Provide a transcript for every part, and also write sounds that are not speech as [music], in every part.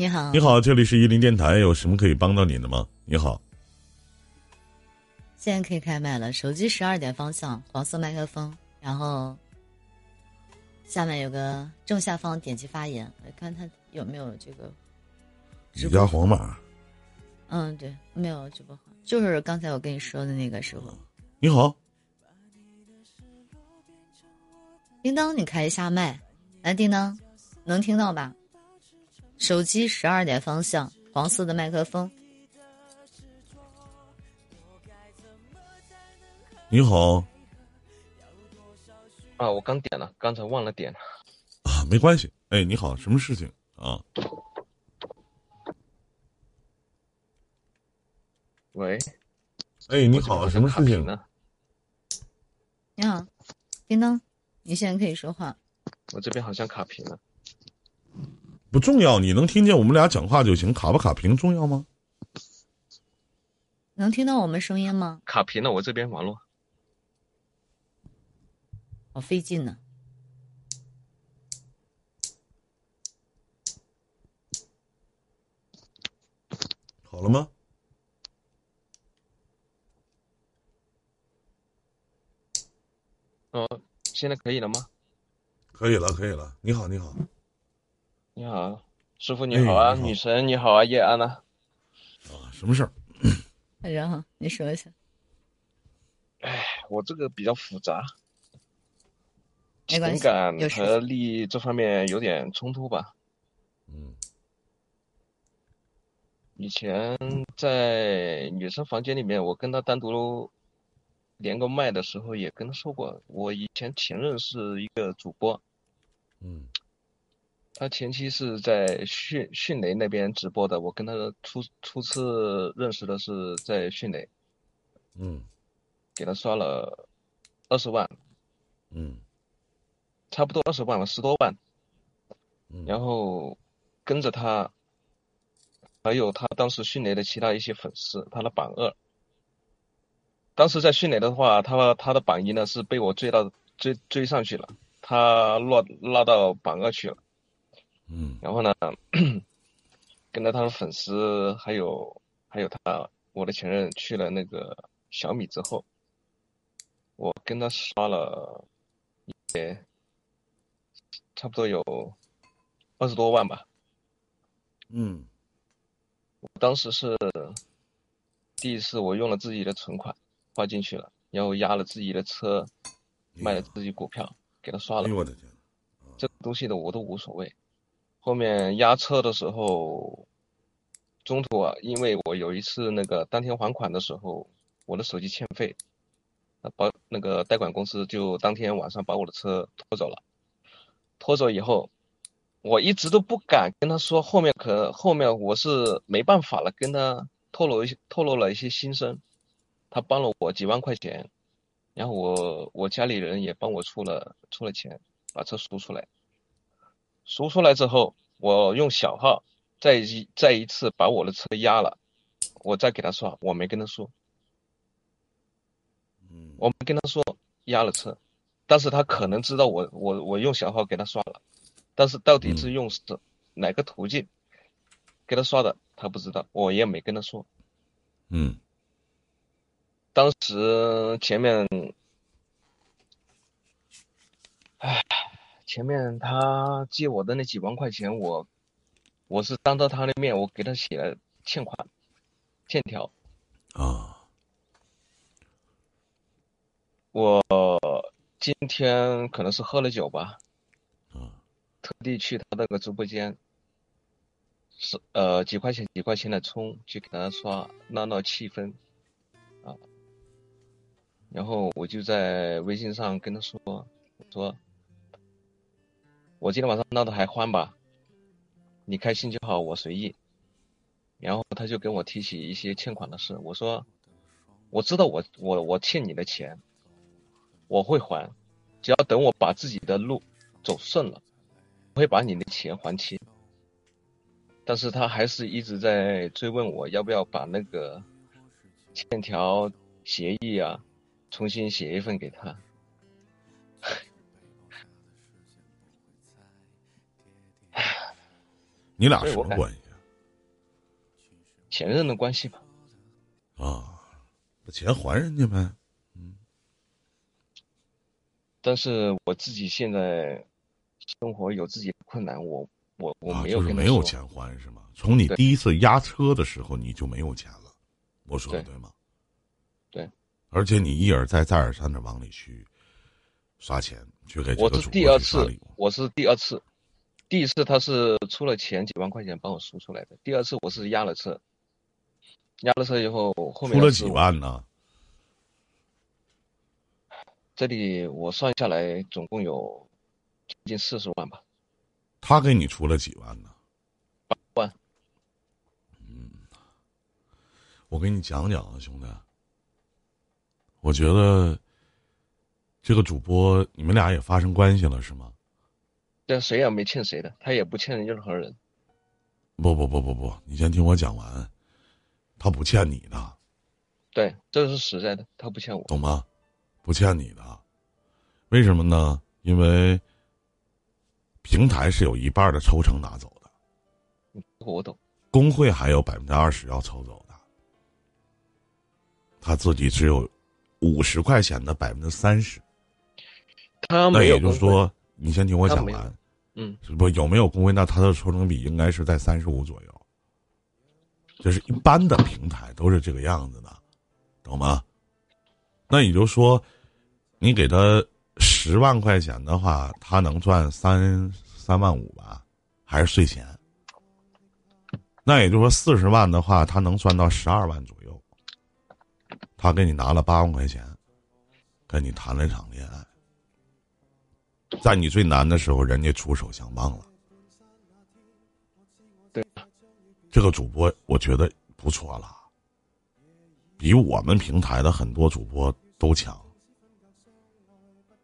你好，你好，这里是伊林电台，有什么可以帮到您的吗？你好，现在可以开麦了。手机十二点方向，黄色麦克风，然后下面有个正下方点击发言，来看他有没有这个。你家黄马。嗯，对，没有直播号，就是刚才我跟你说的那个时候。你好，叮当，你开一下麦，来，叮当，能听到吧？手机十二点方向，黄色的麦克风。你好。啊，我刚点了，刚才忘了点。啊，没关系。哎，你好，什么事情啊？喂。哎，你好，什么事情呢？你好，叮当，你现在可以说话。我这边好像卡屏了。不重要，你能听见我们俩讲话就行。卡不卡屏重要吗？能听到我们声音吗？卡屏了，我这边网络好费劲呢。好了吗？哦，现在可以了吗？可以了，可以了。你好，你好。你好，师傅你好啊，女神你好啊，叶安呐。啊，什么事儿？然后你说一下。哎，我这个比较复杂，情感和利益这方面有点冲突吧。嗯。以前在女生房间里面，我跟她单独连个麦的时候，也跟她说过，我以前前任是一个主播。嗯。他前期是在迅迅雷那边直播的，我跟他初初次认识的是在迅雷，嗯，给他刷了二十万，嗯，差不多二十万了，十多万，嗯，然后跟着他，还有他当时迅雷的其他一些粉丝，他的榜二，当时在迅雷的话，他他的榜一呢是被我追到追追上去了，他落落到榜二去了。嗯，然后呢，[clears throat] 跟着他的粉丝，还有还有他我的前任去了那个小米之后，我跟他刷了，也差不多有二十多万吧。嗯，我当时是第一次，我用了自己的存款花进去了，然后压了自己的车，卖了自己股票给他刷了。哎我的天，这个东西的我都无所谓。后面押车的时候，中途啊，因为我有一次那个当天还款的时候，我的手机欠费，保那个贷款公司就当天晚上把我的车拖走了。拖走以后，我一直都不敢跟他说，后面可后面我是没办法了，跟他透露一些透露了一些心声。他帮了我几万块钱，然后我我家里人也帮我出了出了钱，把车赎出来。赎出来之后，我用小号再一再一次把我的车压了，我再给他刷，我没跟他说，嗯，我没跟他说压了车，但是他可能知道我我我用小号给他刷了，但是到底是用是哪个途径给他刷的，他不知道，我也没跟他说，嗯，当时前面，唉。前面他借我的那几万块钱，我我是当着他的面，我给他写了欠款欠条啊。我今天可能是喝了酒吧，啊，特地去他那个直播间，是呃几块钱几块钱的充去给他刷闹闹气氛啊。然后我就在微信上跟他说，我说。我今天晚上闹得还欢吧？你开心就好，我随意。然后他就跟我提起一些欠款的事，我说我知道我我我欠你的钱，我会还，只要等我把自己的路走顺了，我会把你的钱还清。但是他还是一直在追问我要不要把那个欠条协议啊重新写一份给他。你俩什么关系？前任的关系吧。啊，把钱还人家呗。嗯但是我自己现在生活有自己的困难，我我我啊，没有没有钱还是吗？从你第一次押车的时候你就没有钱了，我说的对对吗？对。而且你一而再再而三的往里去刷钱，去给这我是第二次我是第二次，第一次他是出了钱几万块钱帮我输出来的，第二次我是压了车，压了车以后后面出了几万呢？这里我算下来总共有接近四十万吧，他给你出了几万呢？八万。嗯我给你讲讲啊，兄弟，我觉得这个主播你们俩也发生关系了是吗？但谁也没欠谁的，他也不欠任何人。不不不不不，你先听我讲完，他不欠你的，对，这是实在的，他不欠我。懂吗？不欠你的，为什么呢？因为平台是有一半的抽成拿走的，这个我懂。工会还有百分之二十要抽走的，他自己只有五十块钱的百分之三十。那他没有也就是，说，你先听我讲完，嗯，不有没有工会？那他的抽成比应该是在三十五左右，就是一般的平台都是这个样子的，懂吗？那也就是说，你给他十万块钱的话，他能赚三三万五吧，还是税前？那也就是说，四十万的话，他能赚到十二万左右。他给你拿了八万块钱，跟你谈了一场恋爱。在你最难的时候，人家出手相帮了。对，这个主播我觉得不错了，比我们平台的很多主播都强。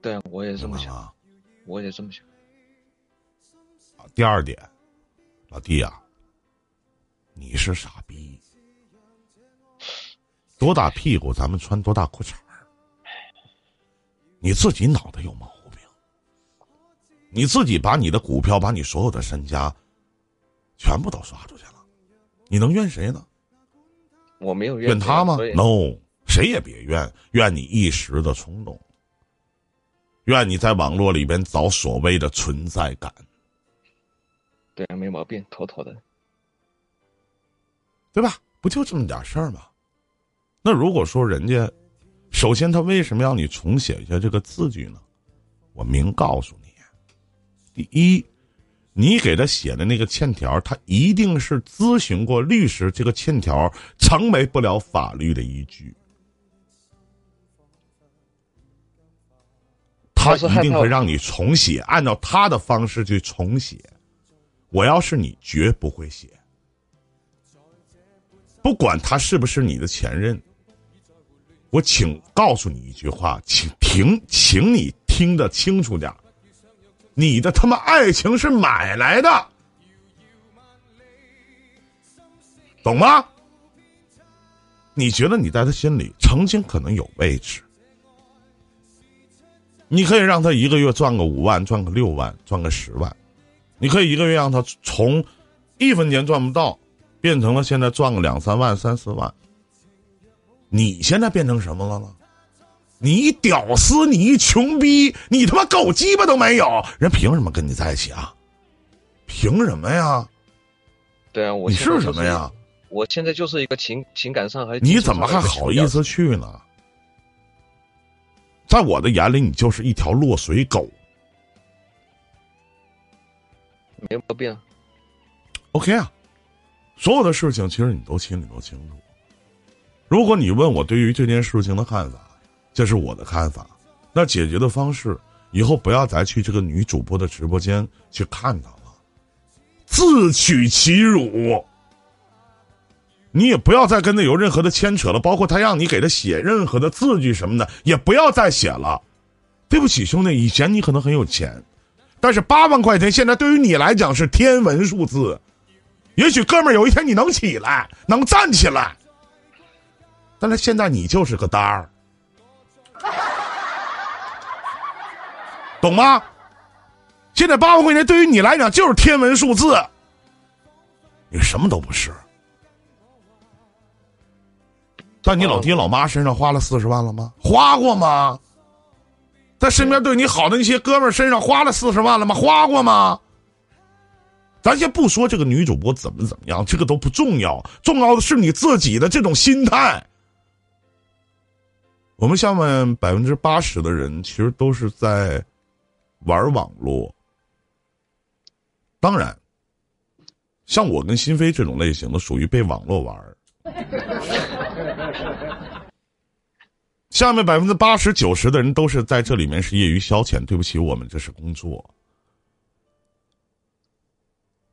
对，我也这么想？我也这么想。啊第二点，老弟呀、你是傻逼，多大屁股咱们穿多大裤衩儿你自己脑袋有毛病，你自己把你的股票，把你所有的身家，全部都刷出去了，你能怨谁呢？我没有怨怨他吗？No，谁也别怨，怨你一时的冲动，怨你在网络里边找所谓的存在感。对，没毛病，妥妥的。对吧？不就这么点事儿吗？那如果说人家，首先他为什么要你重写一下这个字据呢？我明告诉你，第一，你给他写的那个欠条，他一定是咨询过律师，这个欠条成为不了法律的依据，他一定会让你重写，按照他的方式去重写。我要是你，绝不会写。不管他是不是你的前任，我请告诉你一句话，请听，请你听得清楚点儿你的他妈爱情是买来的，懂吗？你觉得你在他心里曾经可能有位置，你可以让他一个月赚个五万，赚个六万，赚个十万，你可以一个月让他从一分钱赚不到，变成了现在赚个两三万、三四万。你现在变成什么了呢？你一屌丝，你一穷逼，你他妈狗鸡巴都没有，人凭什么跟你在一起啊？凭什么呀？对啊，我你是是什么呀？我现在就是一个情情感上还你怎么还好意思去呢？在我的眼里，你就是一条落水狗。没毛病啊？OK 啊，所有的事情其实你都心里都清楚。如果你问我对于这件事情的看法，这是我的看法。那解决的方式，以后不要再去这个女主播的直播间去看她了，自取其辱。你也不要再跟她有任何的牵扯了，包括她让你给她写任何的字据什么的，也不要再写了。对不起，兄弟，以前你可能很有钱，但是八万块钱现在对于你来讲是天文数字。也许哥们儿有一天你能起来，能站起来，但是现在你就是个单儿，懂吗？现在八万块钱对于你来讲就是天文数字，你什么都不是。在你老爹老妈身上花了四十万了吗？花过吗？在身边对你好的那些哥们儿身上花了四十万了吗？花过吗？咱先不说这个女主播怎么怎么样，这个都不重要，重要的是你自己的这种心态。我们下面百分之八十的人其实都是在玩网络。当然，像我跟新飞这种类型的，属于被网络玩。[laughs] 下面百分之八十九十的人都是在这里面是业余消遣。对不起，我们这是工作。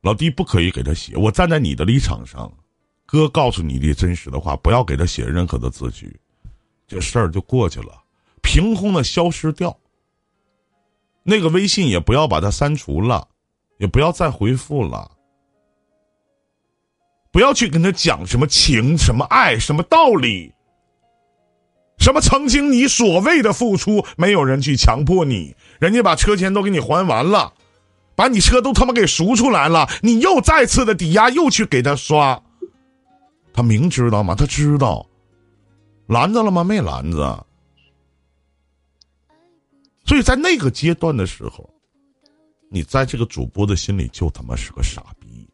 老弟不可以给他写。我站在你的立场上，哥告诉你的真实的话，不要给他写任何的字句，这事儿就过去了，凭空的消失掉。那个微信也不要把它删除了，也不要再回复了。不要去跟他讲什么情、什么爱、什么道理。什么曾经你所谓的付出，没有人去强迫你，人家把车钱都给你还完了，把你车都他妈给赎出来了，你又再次的抵押，又去给他刷，他明知道吗？他知道，拦着了吗？没拦着。所以在那个阶段的时候，你在这个主播的心里就他妈是个傻逼。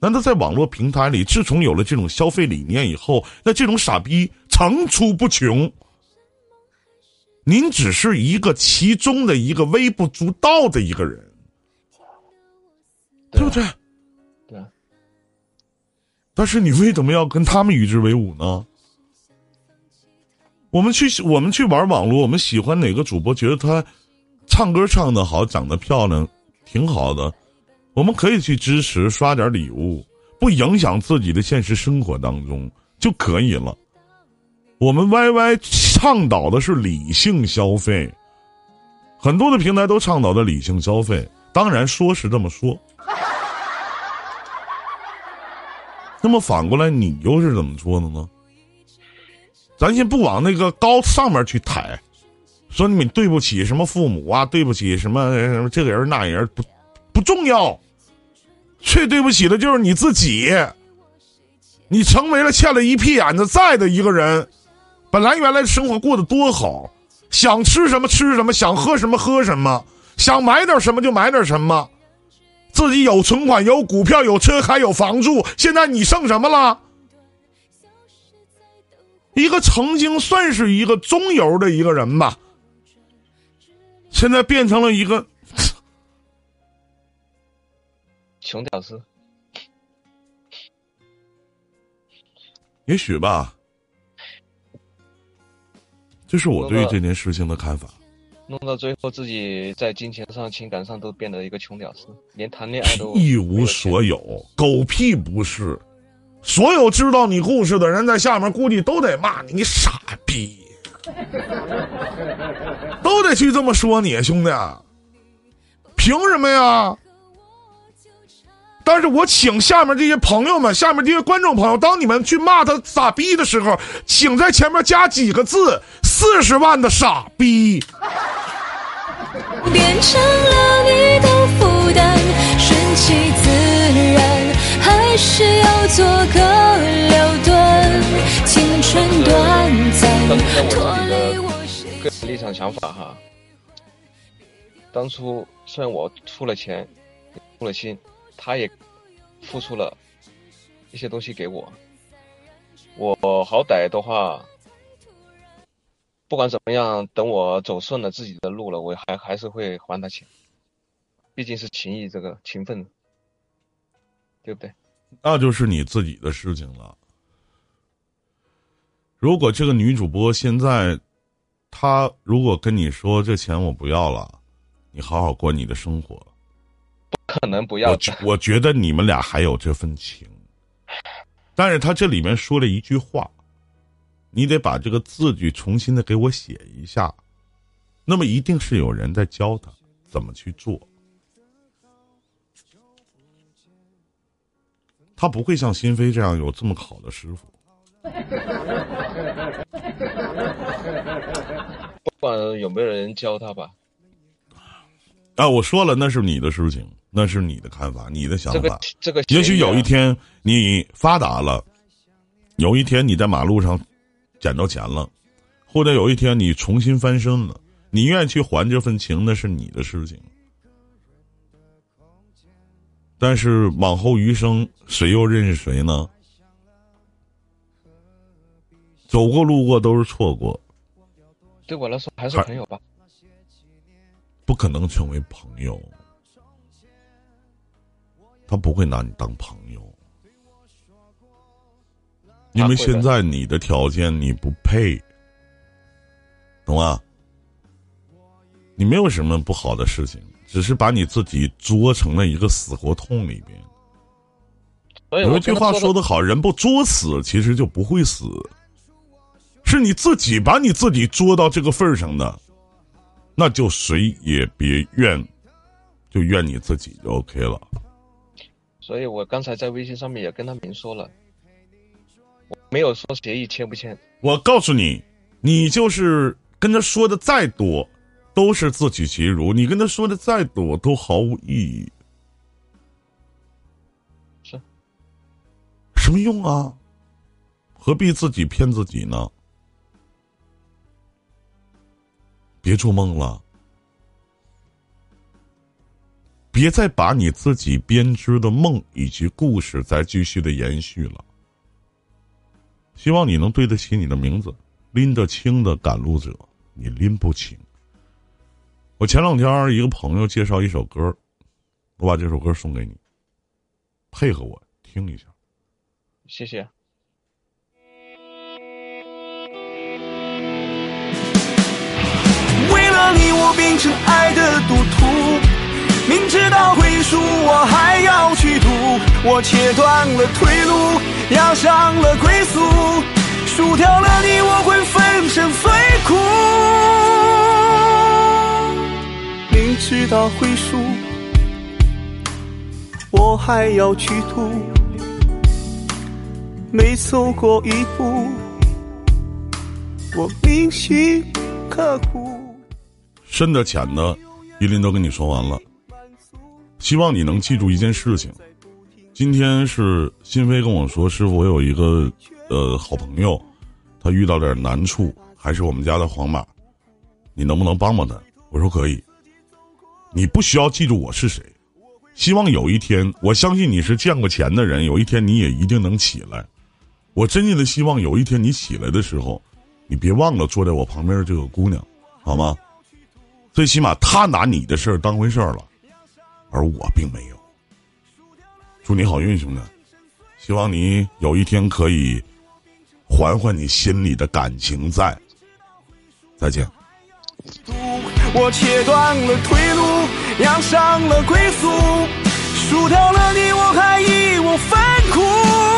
难道在网络平台里，自从有了这种消费理念以后，那这种傻逼层出不穷？您只是一个其中的一个微不足道的一个人，对不对？对。但是你为什么要跟他们与之为伍呢？我们去我们去玩网络，我们喜欢哪个主播，觉得他唱歌唱的好，长得漂亮，挺好的。我们可以去支持，刷点礼物，不影响自己的现实生活当中就可以了。我们 YY 倡导的是理性消费，很多的平台都倡导的理性消费。当然说是这么说，那么反过来你又是怎么说的呢？咱先不往那个高上面去抬，说你们对不起什么父母啊，对不起什么什么这个人那人不。不重要，最对不起的就是你自己。你成为了欠了一屁眼子债的一个人。本来原来生活过得多好，想吃什么吃什么，想喝什么喝什么，想买点什么就买点什么，自己有存款、有股票、有车，还有房住。现在你剩什么了？一个曾经算是一个中游的一个人吧，现在变成了一个。[laughs] 穷屌丝，也许吧，这是我对这件事情的看法。弄到最后，自己在金钱上、情感上都变得一个穷屌丝，连谈恋爱都 [laughs] 一无所有，狗屁不是！所有知道你故事的人在下面估计都得骂你，你傻逼，[laughs] 都得去这么说你，兄弟，凭什么呀？但是我请下面这些朋友们，下面这些观众朋友，当你们去骂他傻逼的时候，请在前面加几个字：四十万的傻逼。变成了你的负担，顺其自然，还是要做个了断？青春短暂，脱离我个人立场想法哈。当初虽然我出了钱，出了心。他也付出了一些东西给我，我好歹的话，不管怎么样，等我走顺了自己的路了，我还还是会还他钱，毕竟是情谊，这个情分，对不对？那就是你自己的事情了。如果这个女主播现在，她如果跟你说这钱我不要了，你好好过你的生活。不可能不要。我我觉得你们俩还有这份情，但是他这里面说了一句话，你得把这个字句重新的给我写一下。那么一定是有人在教他怎么去做，他不会像新飞这样有这么好的师傅。[laughs] 不管有没有人教他吧。啊，我说了，那是你的事情。那是你的看法，你的想法。这个，也许有一天你发达了，有一天你在马路上捡到钱了，或者有一天你重新翻身了，你愿意去还这份情，那是你的事情。但是往后余生，谁又认识谁呢？走过路过都是错过，对我来说还是朋友吧。不可能成为朋友，他不会拿你当朋友，因为现在你的条件你不配，懂吗？你没有什么不好的事情，只是把你自己作成了一个死胡同里边。有一句话说的好，人不作死，其实就不会死。是你自己把你自己作到这个份儿上的。那就谁也别怨，就怨你自己就 OK 了。所以我刚才在微信上面也跟他明说了，我没有说协议签不签。我告诉你，你就是跟他说的再多，都是自取其辱；你跟他说的再多，都毫无意义。是，什么用啊？何必自己骗自己呢？别做梦了，别再把你自己编织的梦以及故事再继续的延续了。希望你能对得起你的名字，拎得清的赶路者，你拎不清。我前两天一个朋友介绍一首歌，我把这首歌送给你，配合我听一下。谢谢。为了你我变成爱的赌徒，明知道会输，我还要去赌。我切断了退路，押上了归宿，输掉了你，我会粉身碎骨。知道会输，我还要去赌。每走过一步，我铭心刻骨。深的浅的，依林都跟你说完了。希望你能记住一件事情。今天是新飞跟我说，师傅，我有一个呃好朋友，他遇到点难处，还是我们家的黄马，你能不能帮帮他？我说可以。你不需要记住我是谁，希望有一天，我相信你是见过钱的人，有一天你也一定能起来。我真心的希望有一天你起来的时候，你别忘了坐在我旁边的这个姑娘，好吗？最起码他拿你的事儿当回事儿了，而我并没有。祝你好运，兄弟！希望你有一天可以还还你心里的感情债。再见。我切断了退路押上了归宿输掉了你我还义无反顾。